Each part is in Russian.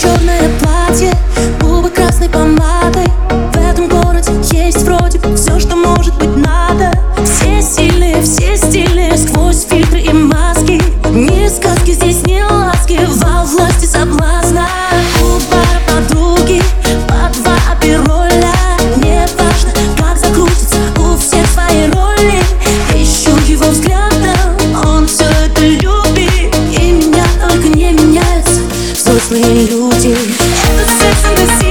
черное платье, губы красной помадой. В этом городе есть вроде бы все, что может быть надо. Все сильные, все стильные, сквозь фильтры и маски. Ни сказки здесь, ни ласки, во власти соблазна. взрослые люди Это секс and the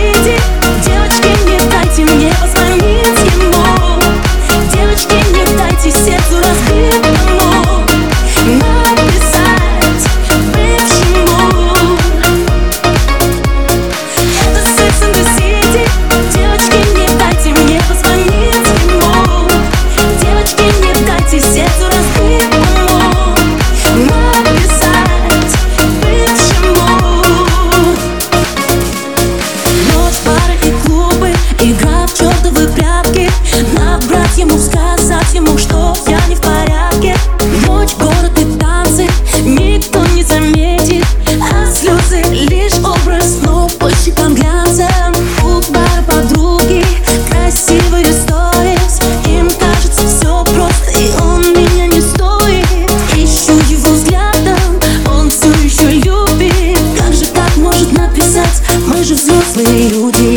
же взрослые люди.